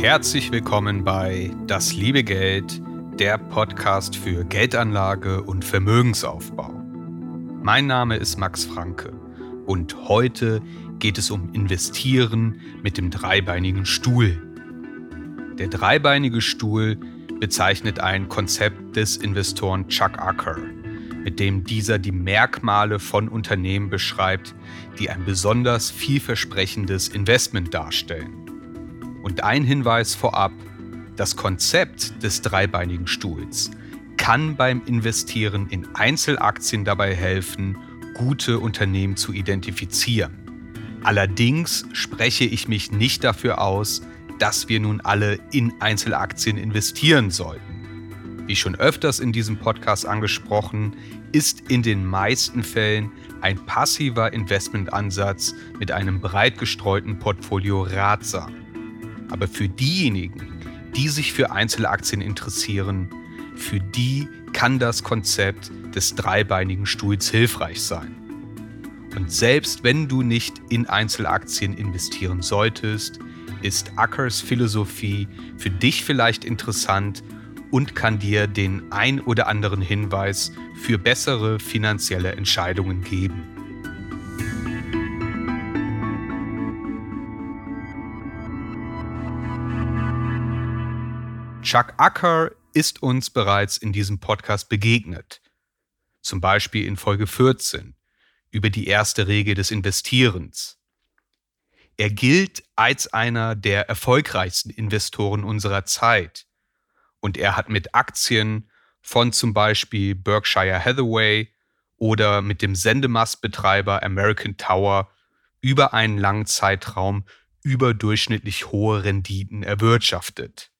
Herzlich willkommen bei Das liebe Geld, der Podcast für Geldanlage und Vermögensaufbau. Mein Name ist Max Franke und heute geht es um Investieren mit dem dreibeinigen Stuhl. Der dreibeinige Stuhl bezeichnet ein Konzept des Investoren Chuck Acker, mit dem dieser die Merkmale von Unternehmen beschreibt, die ein besonders vielversprechendes Investment darstellen. Und ein Hinweis vorab, das Konzept des dreibeinigen Stuhls kann beim Investieren in Einzelaktien dabei helfen, gute Unternehmen zu identifizieren. Allerdings spreche ich mich nicht dafür aus, dass wir nun alle in Einzelaktien investieren sollten. Wie schon öfters in diesem Podcast angesprochen, ist in den meisten Fällen ein passiver Investmentansatz mit einem breit gestreuten Portfolio ratsam. Aber für diejenigen, die sich für Einzelaktien interessieren, für die kann das Konzept des dreibeinigen Stuhls hilfreich sein. Und selbst wenn du nicht in Einzelaktien investieren solltest, ist Ackers Philosophie für dich vielleicht interessant und kann dir den ein oder anderen Hinweis für bessere finanzielle Entscheidungen geben. Chuck Acker ist uns bereits in diesem Podcast begegnet. Zum Beispiel in Folge 14 über die erste Regel des Investierens. Er gilt als einer der erfolgreichsten Investoren unserer Zeit und er hat mit Aktien von zum Beispiel Berkshire Hathaway oder mit dem Sendemastbetreiber American Tower über einen langen Zeitraum überdurchschnittlich hohe Renditen erwirtschaftet.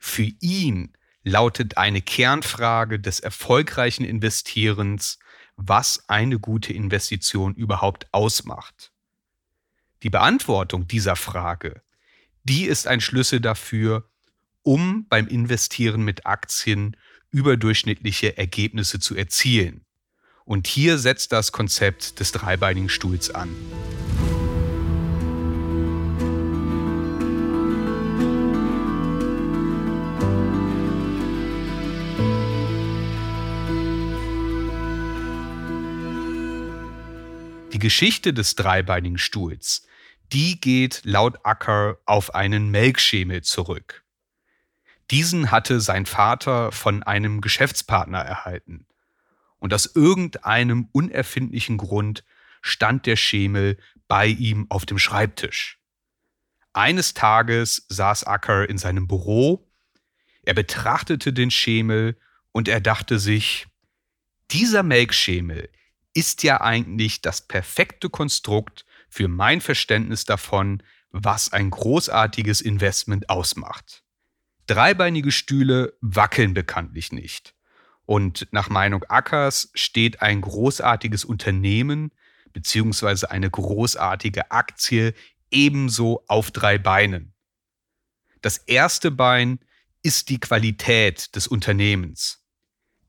Für ihn lautet eine Kernfrage des erfolgreichen Investierens, was eine gute Investition überhaupt ausmacht. Die Beantwortung dieser Frage, die ist ein Schlüssel dafür, um beim Investieren mit Aktien überdurchschnittliche Ergebnisse zu erzielen. Und hier setzt das Konzept des dreibeinigen Stuhls an. Geschichte des dreibeinigen Stuhls, die geht laut Acker auf einen Melkschemel zurück. Diesen hatte sein Vater von einem Geschäftspartner erhalten. Und aus irgendeinem unerfindlichen Grund stand der Schemel bei ihm auf dem Schreibtisch. Eines Tages saß Acker in seinem Büro, er betrachtete den Schemel und er dachte sich, dieser Melkschemel ist ja eigentlich das perfekte Konstrukt für mein Verständnis davon, was ein großartiges Investment ausmacht. Dreibeinige Stühle wackeln bekanntlich nicht. Und nach Meinung Ackers steht ein großartiges Unternehmen bzw. eine großartige Aktie ebenso auf drei Beinen. Das erste Bein ist die Qualität des Unternehmens.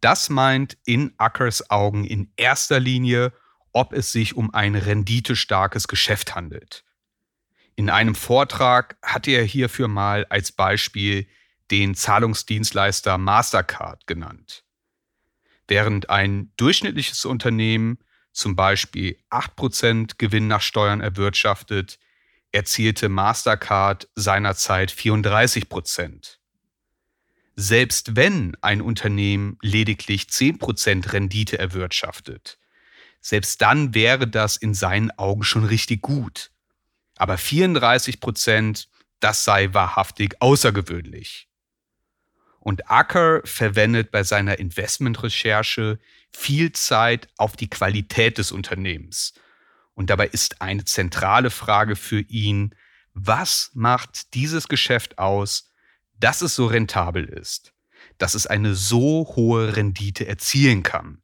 Das meint in Ackers Augen in erster Linie, ob es sich um ein renditestarkes Geschäft handelt. In einem Vortrag hatte er hierfür mal als Beispiel den Zahlungsdienstleister Mastercard genannt. Während ein durchschnittliches Unternehmen zum Beispiel 8% Gewinn nach Steuern erwirtschaftet, erzielte Mastercard seinerzeit 34%. Selbst wenn ein Unternehmen lediglich 10% Rendite erwirtschaftet, selbst dann wäre das in seinen Augen schon richtig gut. Aber 34% das sei wahrhaftig außergewöhnlich. Und Acker verwendet bei seiner Investmentrecherche viel Zeit auf die Qualität des Unternehmens. Und dabei ist eine zentrale Frage für ihn, was macht dieses Geschäft aus, dass es so rentabel ist, dass es eine so hohe Rendite erzielen kann?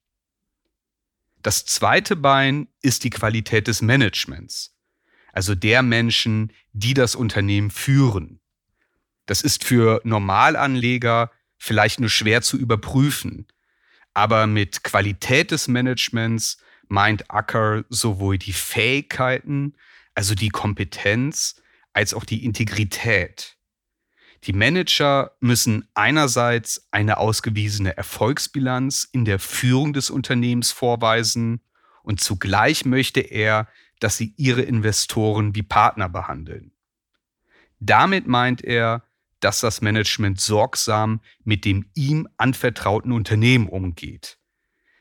Das zweite Bein ist die Qualität des Managements, also der Menschen, die das Unternehmen führen. Das ist für Normalanleger vielleicht nur schwer zu überprüfen. Aber mit Qualität des Managements meint Acker sowohl die Fähigkeiten, also die Kompetenz, als auch die Integrität. Die Manager müssen einerseits eine ausgewiesene Erfolgsbilanz in der Führung des Unternehmens vorweisen und zugleich möchte er, dass sie ihre Investoren wie Partner behandeln. Damit meint er, dass das Management sorgsam mit dem ihm anvertrauten Unternehmen umgeht,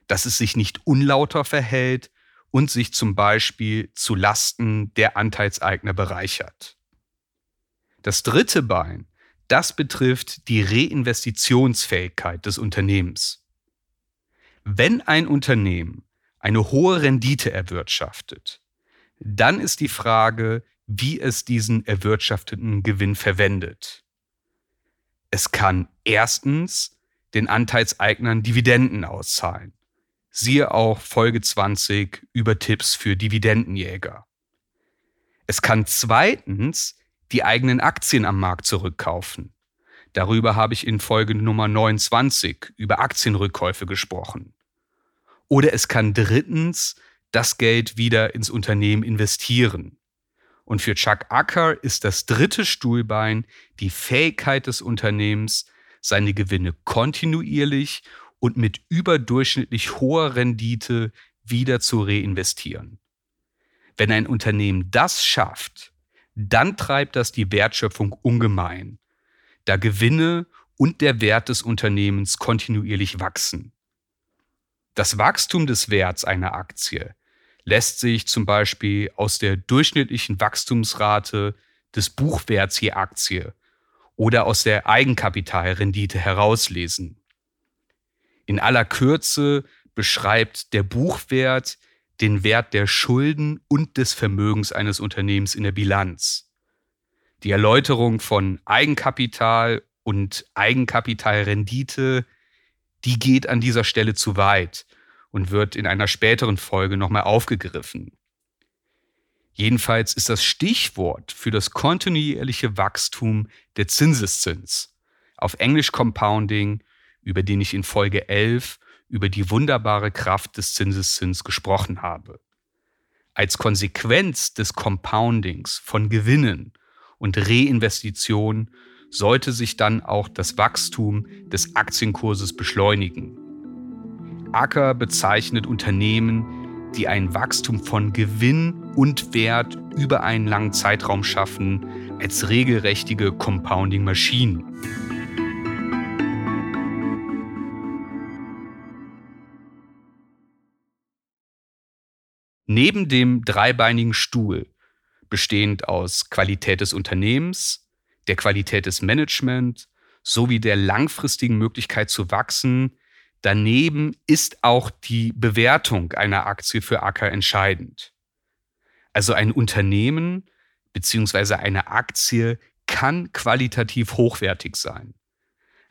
dass es sich nicht unlauter verhält und sich zum Beispiel zu Lasten der Anteilseigner bereichert. Das dritte Bein, das betrifft die Reinvestitionsfähigkeit des Unternehmens. Wenn ein Unternehmen eine hohe Rendite erwirtschaftet, dann ist die Frage, wie es diesen erwirtschafteten Gewinn verwendet. Es kann erstens den Anteilseignern Dividenden auszahlen. Siehe auch Folge 20 über Tipps für Dividendenjäger. Es kann zweitens die eigenen Aktien am Markt zurückkaufen. Darüber habe ich in Folge Nummer 29 über Aktienrückkäufe gesprochen. Oder es kann drittens das Geld wieder ins Unternehmen investieren. Und für Chuck Acker ist das dritte Stuhlbein die Fähigkeit des Unternehmens, seine Gewinne kontinuierlich und mit überdurchschnittlich hoher Rendite wieder zu reinvestieren. Wenn ein Unternehmen das schafft, dann treibt das die Wertschöpfung ungemein, da Gewinne und der Wert des Unternehmens kontinuierlich wachsen. Das Wachstum des Werts einer Aktie lässt sich zum Beispiel aus der durchschnittlichen Wachstumsrate des Buchwerts je Aktie oder aus der Eigenkapitalrendite herauslesen. In aller Kürze beschreibt der Buchwert den Wert der Schulden und des Vermögens eines Unternehmens in der Bilanz. Die Erläuterung von Eigenkapital und Eigenkapitalrendite die geht an dieser Stelle zu weit und wird in einer späteren Folge nochmal aufgegriffen. Jedenfalls ist das Stichwort für das kontinuierliche Wachstum der Zinseszins, auf Englisch Compounding, über den ich in Folge 11 über die wunderbare Kraft des Zinseszins gesprochen habe. Als Konsequenz des Compoundings von Gewinnen und Reinvestitionen sollte sich dann auch das Wachstum des Aktienkurses beschleunigen. Acker bezeichnet Unternehmen, die ein Wachstum von Gewinn und Wert über einen langen Zeitraum schaffen, als regelrechtige Compounding-Maschinen. Neben dem dreibeinigen Stuhl, bestehend aus Qualität des Unternehmens, der Qualität des Management sowie der langfristigen Möglichkeit zu wachsen. Daneben ist auch die Bewertung einer Aktie für Acker entscheidend. Also ein Unternehmen bzw. eine Aktie kann qualitativ hochwertig sein.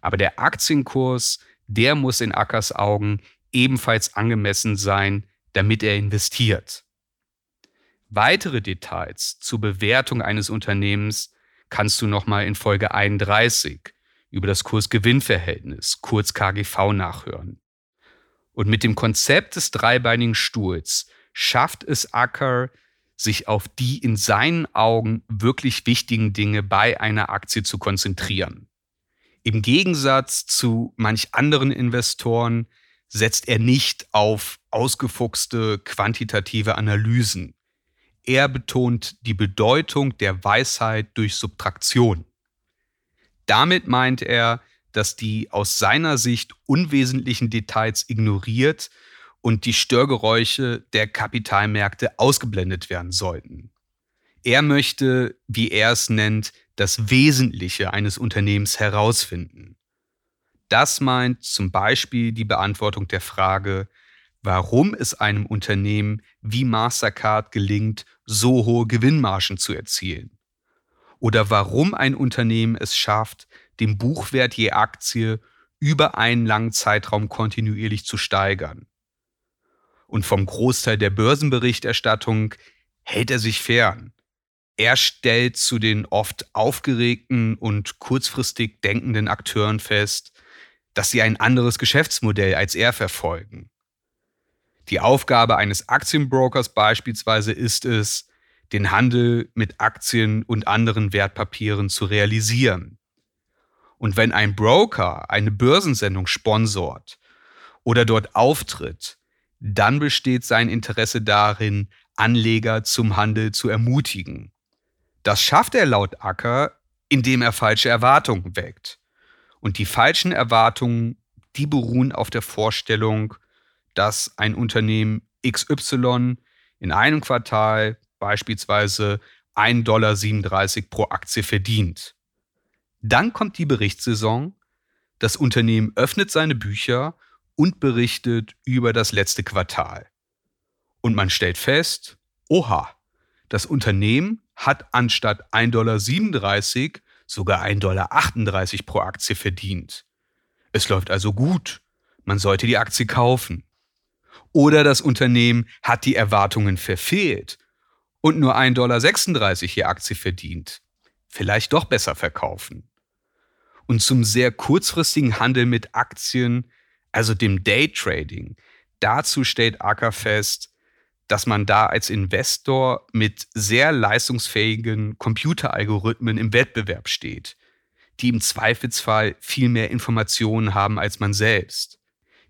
Aber der Aktienkurs, der muss in Ackers Augen ebenfalls angemessen sein, damit er investiert. Weitere Details zur Bewertung eines Unternehmens kannst du nochmal in Folge 31 über das Kurs-Gewinn-Verhältnis, kurz KGV, nachhören. Und mit dem Konzept des dreibeinigen Stuhls schafft es Acker, sich auf die in seinen Augen wirklich wichtigen Dinge bei einer Aktie zu konzentrieren. Im Gegensatz zu manch anderen Investoren setzt er nicht auf ausgefuchste quantitative Analysen. Er betont die Bedeutung der Weisheit durch Subtraktion. Damit meint er, dass die aus seiner Sicht unwesentlichen Details ignoriert und die Störgeräusche der Kapitalmärkte ausgeblendet werden sollten. Er möchte, wie er es nennt, das Wesentliche eines Unternehmens herausfinden. Das meint zum Beispiel die Beantwortung der Frage, warum es einem Unternehmen wie Mastercard gelingt, so hohe Gewinnmargen zu erzielen. Oder warum ein Unternehmen es schafft, den Buchwert je Aktie über einen langen Zeitraum kontinuierlich zu steigern. Und vom Großteil der Börsenberichterstattung hält er sich fern. Er stellt zu den oft aufgeregten und kurzfristig denkenden Akteuren fest, dass sie ein anderes Geschäftsmodell als er verfolgen. Die Aufgabe eines Aktienbrokers beispielsweise ist es, den Handel mit Aktien und anderen Wertpapieren zu realisieren. Und wenn ein Broker eine Börsensendung sponsort oder dort auftritt, dann besteht sein Interesse darin, Anleger zum Handel zu ermutigen. Das schafft er laut Acker, indem er falsche Erwartungen weckt. Und die falschen Erwartungen, die beruhen auf der Vorstellung, dass ein Unternehmen XY in einem Quartal beispielsweise 1,37 Dollar pro Aktie verdient. Dann kommt die Berichtssaison, das Unternehmen öffnet seine Bücher und berichtet über das letzte Quartal. Und man stellt fest, oha, das Unternehmen hat anstatt 1,37 Dollar sogar 1,38 Dollar pro Aktie verdient. Es läuft also gut. Man sollte die Aktie kaufen. Oder das Unternehmen hat die Erwartungen verfehlt und nur 1,36 Dollar je Aktie verdient. Vielleicht doch besser verkaufen. Und zum sehr kurzfristigen Handel mit Aktien, also dem Daytrading, dazu stellt Acker fest, dass man da als Investor mit sehr leistungsfähigen Computeralgorithmen im Wettbewerb steht, die im Zweifelsfall viel mehr Informationen haben als man selbst.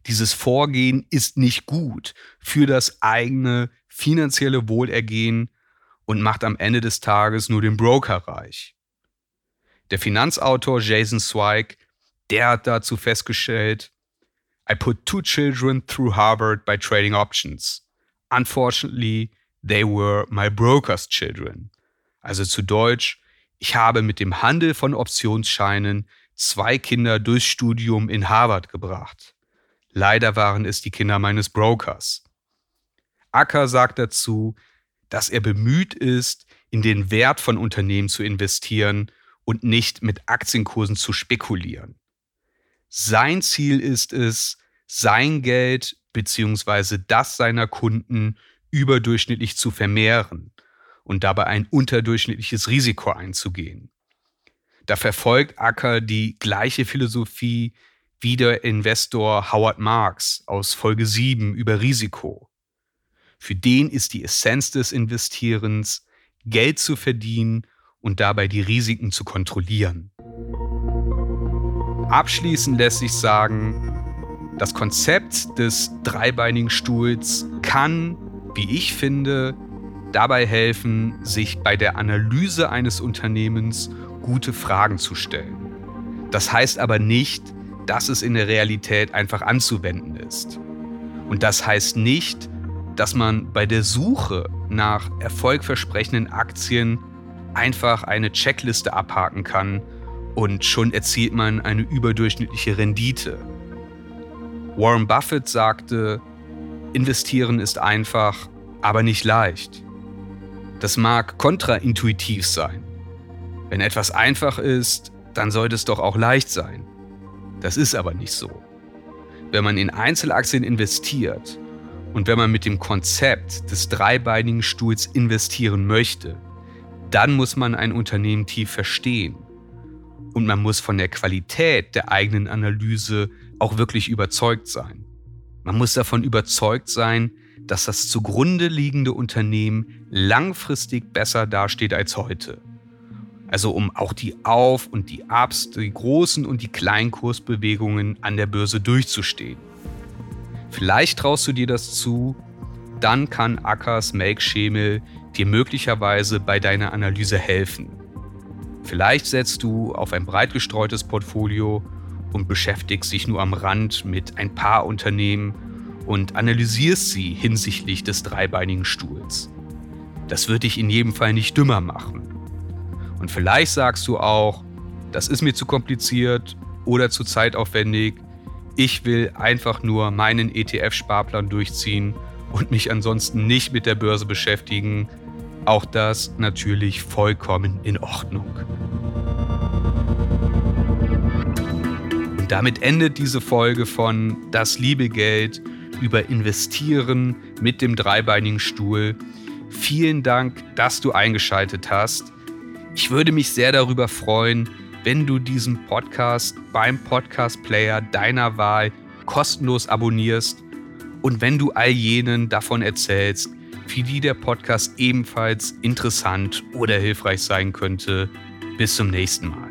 Dieses Vorgehen ist nicht gut für das eigene finanzielle Wohlergehen und macht am Ende des Tages nur den Broker reich. Der Finanzautor Jason Zweig, der hat dazu festgestellt, I put two children through Harvard by trading options. Unfortunately, they were my broker's children. Also zu Deutsch, ich habe mit dem Handel von Optionsscheinen zwei Kinder durchs Studium in Harvard gebracht. Leider waren es die Kinder meines Brokers. Acker sagt dazu, dass er bemüht ist, in den Wert von Unternehmen zu investieren und nicht mit Aktienkursen zu spekulieren. Sein Ziel ist es, sein Geld bzw. das seiner Kunden überdurchschnittlich zu vermehren und dabei ein unterdurchschnittliches Risiko einzugehen. Da verfolgt Acker die gleiche Philosophie wie der Investor Howard Marks aus Folge 7 über Risiko. Für den ist die Essenz des Investierens, Geld zu verdienen und dabei die Risiken zu kontrollieren. Abschließend lässt sich sagen, das Konzept des dreibeinigen Stuhls kann, wie ich finde, dabei helfen, sich bei der Analyse eines Unternehmens gute Fragen zu stellen. Das heißt aber nicht, dass es in der Realität einfach anzuwenden ist. Und das heißt nicht, dass man bei der Suche nach erfolgversprechenden Aktien einfach eine Checkliste abhaken kann und schon erzielt man eine überdurchschnittliche Rendite. Warren Buffett sagte, investieren ist einfach, aber nicht leicht. Das mag kontraintuitiv sein. Wenn etwas einfach ist, dann sollte es doch auch leicht sein. Das ist aber nicht so. Wenn man in Einzelaktien investiert und wenn man mit dem Konzept des dreibeinigen Stuhls investieren möchte, dann muss man ein Unternehmen tief verstehen. Und man muss von der Qualität der eigenen Analyse auch wirklich überzeugt sein. Man muss davon überzeugt sein, dass das zugrunde liegende Unternehmen langfristig besser dasteht als heute. Also um auch die Auf- und die Ups, die großen und die kleinen Kursbewegungen an der Börse durchzustehen. Vielleicht traust du dir das zu, dann kann Ackers Melkschemel dir möglicherweise bei deiner Analyse helfen. Vielleicht setzt du auf ein breit gestreutes Portfolio und beschäftigst dich nur am Rand mit ein paar Unternehmen und analysierst sie hinsichtlich des dreibeinigen Stuhls. Das wird dich in jedem Fall nicht dümmer machen. Und vielleicht sagst du auch, das ist mir zu kompliziert oder zu zeitaufwendig. Ich will einfach nur meinen ETF-Sparplan durchziehen und mich ansonsten nicht mit der Börse beschäftigen. Auch das natürlich vollkommen in Ordnung. Und damit endet diese Folge von Das liebe Geld über Investieren mit dem dreibeinigen Stuhl. Vielen Dank, dass du eingeschaltet hast. Ich würde mich sehr darüber freuen, wenn du diesen Podcast beim Podcast Player deiner Wahl kostenlos abonnierst und wenn du all jenen davon erzählst, für die der Podcast ebenfalls interessant oder hilfreich sein könnte. Bis zum nächsten Mal.